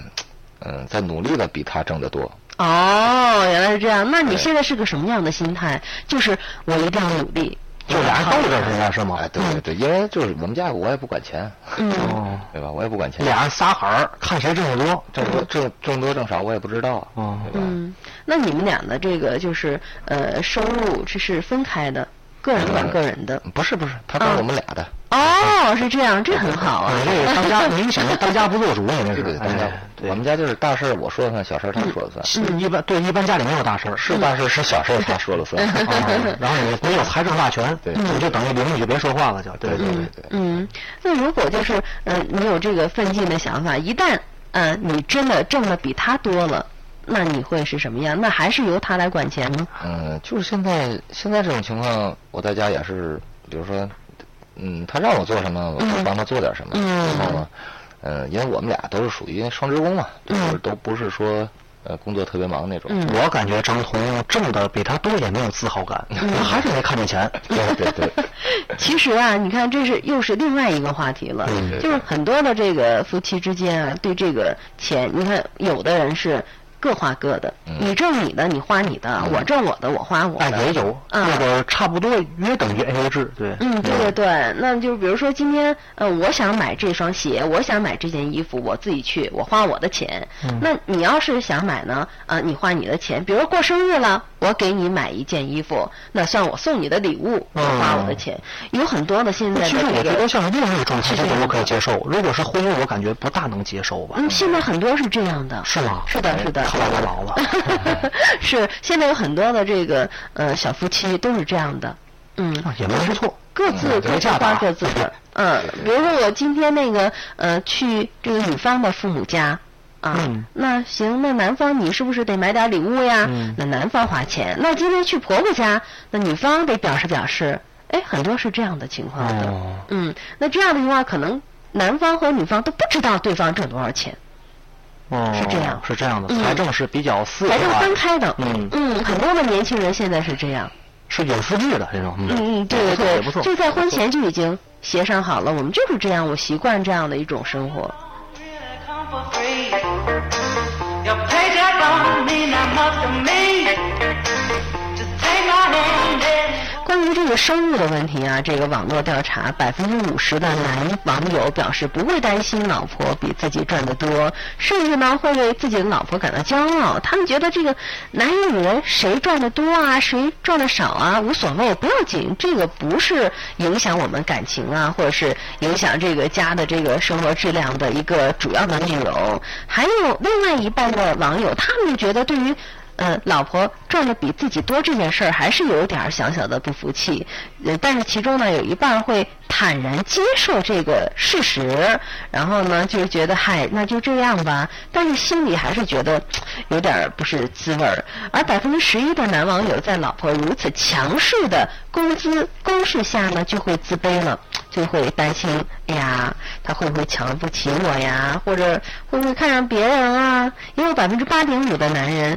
嗯，在努力的比他挣得多。哦，原来是这样。那你现在是个什么样的心态？就是我一定要努力，就俩人斗着似的，是吗？哎，对对对，因为就是我们家我也不管钱，对吧？我也不管钱，俩人仨孩儿，看谁挣得多。挣多挣挣多挣少我也不知道，嗯对吧？嗯，那你们俩的这个就是呃收入这是分开的，个人管个人的。不是不是，他管我们俩的，哦，是这样，这很好啊。你这个当家，明显的当家不做主，你这是。当家我们家就是大事儿我说了算，小事儿他说了算。是一般对一般家里没有大事儿，是大事是小事儿他说了算。哦然后你没有财政大权，对你就等于邻居就别说话了，就对对对对对。嗯，那如果就是呃，你有这个奋进的想法，一旦呃你真的挣的比他多了，那你会是什么样？那还是由他来管钱吗？嗯，就是现在现在这种情况，我在家也是，比如说，嗯，他让我做什么，我就帮他做点什么。嗯然后呢，嗯，因为我们俩都是属于双职工嘛，就是都不是说呃工作特别忙那种。嗯我感觉张彤挣的比他多也没有自豪感，他 还是没看见钱。对对对，其实啊，你看，这是又是另外一个话题了，对对就是很多的这个夫妻之间啊，对这个钱，你看，有的人是各花各的，嗯你挣你的，你花你的，我挣我的，我花我哎，的。也有啊那个差不多约等于 AA 制，对。嗯，对对对，那就比如说今天，呃，我想买这双鞋，我想买这件衣服，我自己去，我花我的钱。嗯那你要是想买呢，呃，你花你的钱，比如过生日了，我给你买一件衣服，那算我送你的礼物，我花我的钱。有很多的现在的其实我这个，觉得像恋爱状态是这样这种我可以接受，如果是婚姻，我感觉不大能接受吧。嗯，现在很多是这样的。是吗？是的，是的。看来我老了。是，现在有很多的这个呃小夫妻都是这样的，嗯，啊也没不错。各自各自花各自的，嗯，比如说我今天那个呃去这个女方的父母家。啊，嗯那行，那男方你是不是得买点礼物呀？嗯那男方花钱。那今天去婆婆家，那女方得表示表示。哎，很多是这样的情况的。哦嗯，那这样的情况，可能男方和女方都不知道对方挣多少钱，哦，是这样是这样的，嗯财政是比较私财政分开的。嗯嗯，很多的年轻人现在是这样。是有数据的这种。嗯嗯，对对对，错。就在婚前就已经协商好了，我们就是这样，我习惯这样的一种生活。Just take my hand and 关于这个收入的问题啊，这个网络调查，百分之五十的男网友表示不会担心老婆比自己赚得多，甚至呢会为自己的老婆感到骄傲。他们觉得这个男人女人谁赚得多啊，谁赚得少啊，无所谓，不要紧，这个不是影响我们感情啊，或者是影响这个家的这个生活质量的一个主要的内容。还有另外一半的网友，他们觉得对于呃，老婆赚的比自己多这件事儿，还是有点小小的不服气。呃，但是其中呢，有一半会坦然接受这个事实，然后呢，就觉得嗨，那就这样吧。但是心里还是觉得有点不是滋味儿。而百分之十一的男网友在老婆如此强势的工资攻势下呢，就会自卑了。就会担心，哎呀，他会不会瞧不起我呀？或者会不会看上别人啊？也有百分之八点五的男人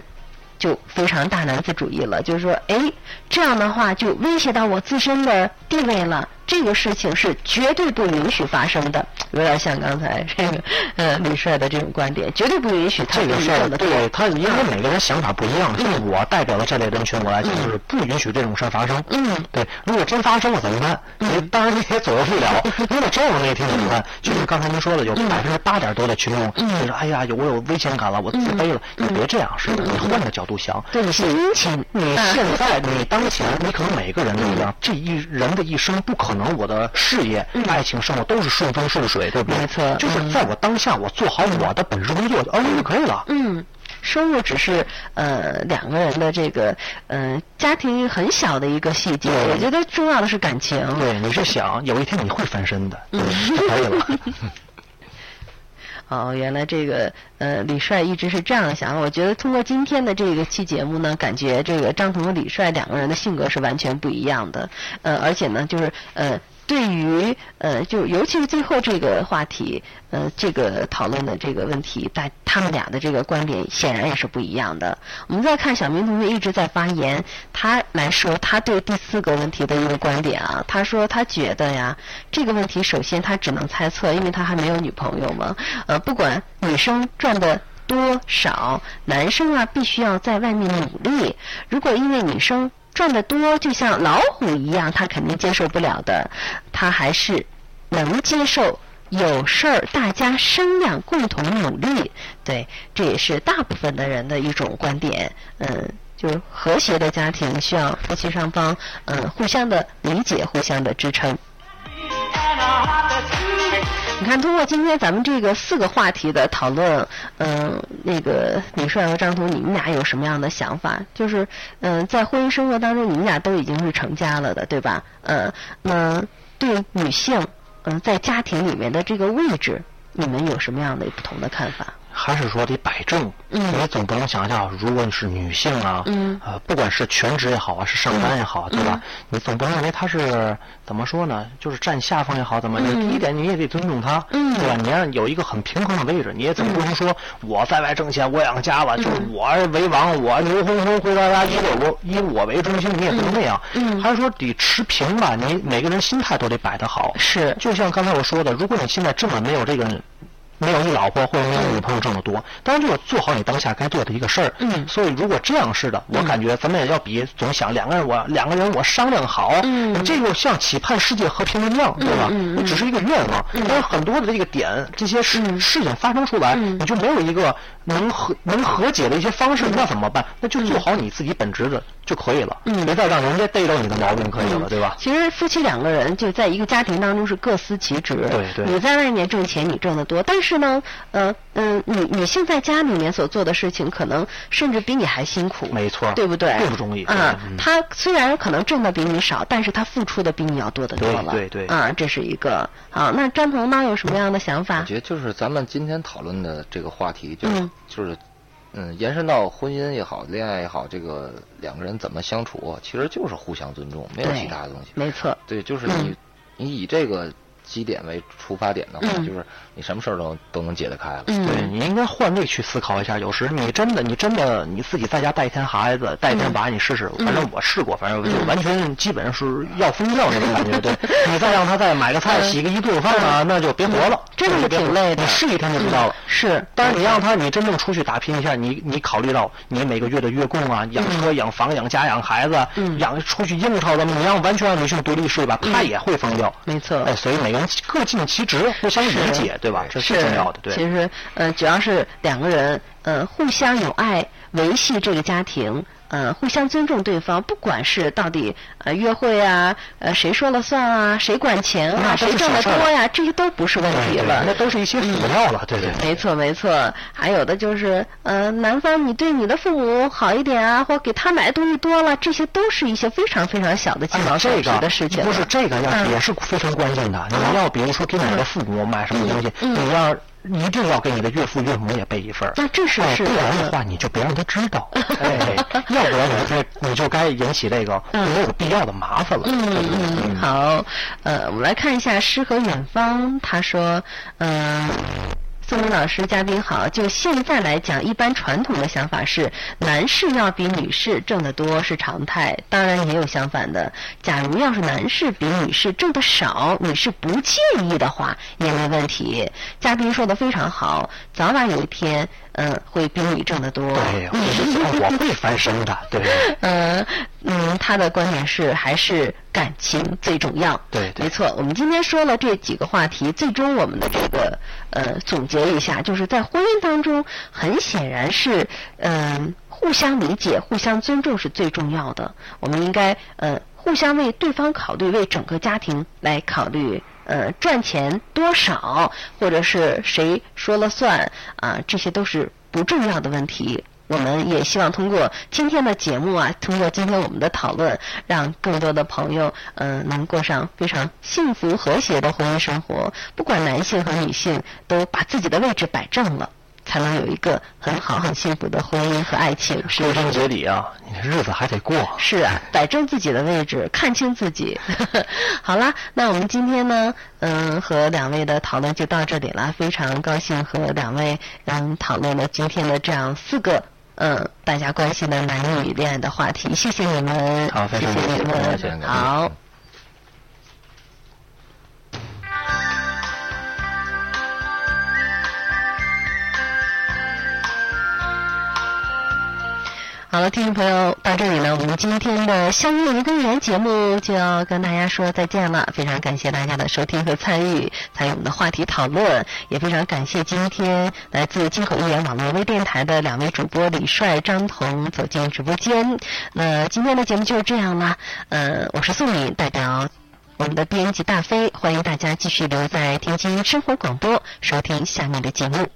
就非常大男子主义了，就是说，哎，这样的话就威胁到我自身的地位了。这个事情是绝对不允许发生的，有点像刚才这个呃李帅的这种观点，绝对不允许他这个事儿。对他，因为每个人想法不一样。像我代表的这类人群，我来讲就是不允许这种事儿发生。嗯对，如果真发生了怎么办？你当然你也左右不了。如果真有那一天怎么办？就是刚才您说的，有百分之八点多的群众，就是哎呀，有我有危险感了，我自卑了。你别这样，是的，你换个角度想。对，你是殷勤，你现在，你当前，你可能每个人都一样，这一人的一生不可能我的事业、爱情、生活都是顺风顺水，对不对？没错就是在我当下，我做好我的本职工作，，OK，就可以了。嗯，收入只是呃两个人的这个呃家庭很小的一个细节，我觉得重要的是感情。对，你是想有一天你会翻身的，嗯，就可以了。哦，原来这个呃，李帅一直是这样想。我觉得通过今天的这个期节目呢，感觉这个张彤和李帅两个人的性格是完全不一样的。呃，而且呢，就是呃，对于呃，就尤其是最后这个话题，呃，这个讨论的这个问题，大他们俩的这个观点显然也是不一样的。我们再看小明同学一直在发言，他来说他对第四个问题的一个观点啊，他说他觉得呀，这个问题首先他只能猜测，因为他还没有女朋友嘛。呃，不管女生赚的多少，男生啊必须要在外面努力。如果因为女生赚得多，就像老虎一样，他肯定接受不了的。他还是能接受有事儿大家商量，共同努力。对，这也是大部分的人的一种观点。嗯。就是和谐的家庭需要夫妻双方嗯互相的理解，互相的支撑。你看，通过今天咱们这个四个话题的讨论，嗯，那个李帅和张彤，你们俩有什么样的想法？就是，嗯，在婚姻生活当中，你们俩都已经是成家了的，对吧？嗯，那对女性，嗯，在家庭里面的这个位置，你们有什么样的不同的看法？还是说得摆正，嗯你总不能想象，如果你是女性啊，嗯呃，不管是全职也好啊，是上班也好，对吧？你总不能认为她是怎么说呢？就是占下风也好，怎么？嗯第一点，你也得尊重她，嗯对吧？你要有一个很平衡的位置，你也总不能说我在外挣钱，我养家吧，就是我为王，我牛哄哄回到家以我以我为中心，你也不能那样。嗯还是说得持平吧？你每个人心态都得摆得好。是就像刚才我说的，如果你现在这么没有这个。没有你老婆或者没有女朋友挣得多，当然就要做好你当下该做的一个事儿。嗯。所以如果这样式的，我感觉咱们也要比总想两个人我两个人我商量好，嗯。这就像期盼世界和平一样，对吧？嗯嗯嗯。只是一个愿望，但是很多的这个点，这些事、事情发生出来，嗯。你就没有一个能和能和解的一些方式，那怎么办？那就做好你自己本职的就可以了，嗯别再让人家逮着你的毛病可以了，对吧？其实夫妻两个人就在一个家庭当中是各司其职。对对你在外面挣钱，你挣得多，但是呢，呃嗯、女女性在家里面所做的事情，可能甚至比你还辛苦。没错对不对？并不容易啊她虽然可能挣的比你少，但是她付出的比你要多得多了。对对对啊，这是一个。啊，那张鹏呢，有什么样的想法我？觉得就是咱们今天讨论的这个话题，就是、嗯就是，嗯，延伸到婚姻也好，恋爱也好，这个两个人怎么相处，其实就是互相尊重，没有其他的东西。没错。对，就是嗯你、你以这个基点为出发点的话，嗯就是你什么事儿都都能解得开了。嗯对你应该换位去思考一下，有时你真的你真的你自己在家带一天孩子，带一天娃，你试试。反正我试过，反正就完全基本上是要疯掉那种感觉。对，你再让他再买个菜、洗个衣、做个饭啊，那就别活了，真的是挺累的你试一天就知道了。是，但是你让他，你真正出去打拼一下，你你考虑到你每个月的月供啊，养车、养房、养家、养孩子，嗯养出去应酬怎么，你让完全让女性独立睡吧，她也会疯掉。没错。哎，所以每个人各尽其职，互相理解，对吧？这是重要的，对。其实，呃，主要是两个人，呃，互相有爱，维系这个家庭，呃，互相尊重对方，不管是到底呃约会啊，呃谁说了算啊，谁管钱啊，谁挣得多呀，这些都不是问题了。那都是一些辅料了，对对对。没错，没错。还有的就是，呃，男方你对你的父母好一点啊，或给他买的东西多了，这些都是一些非常非常小的鸡哎呀，毛蒜皮这个的事情了。不是这个要嗯也是非常关键的。你要比如说给你的父母买什么东西，嗯你要一定要给你的岳父岳母也备一份儿。那这是哎是不然的话，你就别让他知道。哎，要不然你就该引起这个没有必要的麻烦了。嗯嗯，好，呃，我们来看一下诗和远方，他说，嗯、宋明老师，嘉宾好。就现在来讲，一般传统的想法是，男士要比女士挣得多是常态，当然也有相反的。假如要是男士比女士挣得少，女士不介意的话，也没问题。嘉宾说的非常好，早晚有一天，嗯、会比你挣得多。对，我会翻身的，对？嗯嗯，他的观点是还是感情最重要。对对没错。我们今天说了这几个话题，最终我们的这个呃总结一下，就是在婚姻当中，很显然是嗯、互相理解、互相尊重是最重要的。我们应该呃互相为对方考虑，为整个家庭来考虑。呃，赚钱多少，或者是谁说了算啊？这些都是不重要的问题。我们也希望通过今天的节目啊，通过今天我们的讨论，让更多的朋友嗯、呃能过上非常幸福和谐的婚姻生活。不管男性和女性，都把自己的位置摆正了，才能有一个很好很幸福的婚姻和爱情。是归根结底啊，你的日子还得过。是啊，摆正自己的位置，看清自己。好啦，那我们今天呢，嗯，和两位的讨论就到这里了。非常高兴和两位嗯讨论了今天的这样四个嗯大家关心的男女恋爱的话题。谢谢你们，好谢谢你们，好。好了，听众朋友，到这里呢，我们今天的《相约一根源》节目就要跟大家说再见了。非常感谢大家的收听和参与，参与我们的话题讨论，也非常感谢今天来自金口一言网络微电台的两位主播李帅、张彤走进直播间。那今天的节目就是这样啦，呃，我是宋敏，代表我们的编辑大飞，欢迎大家继续留在天津生活广播，收听下面的节目。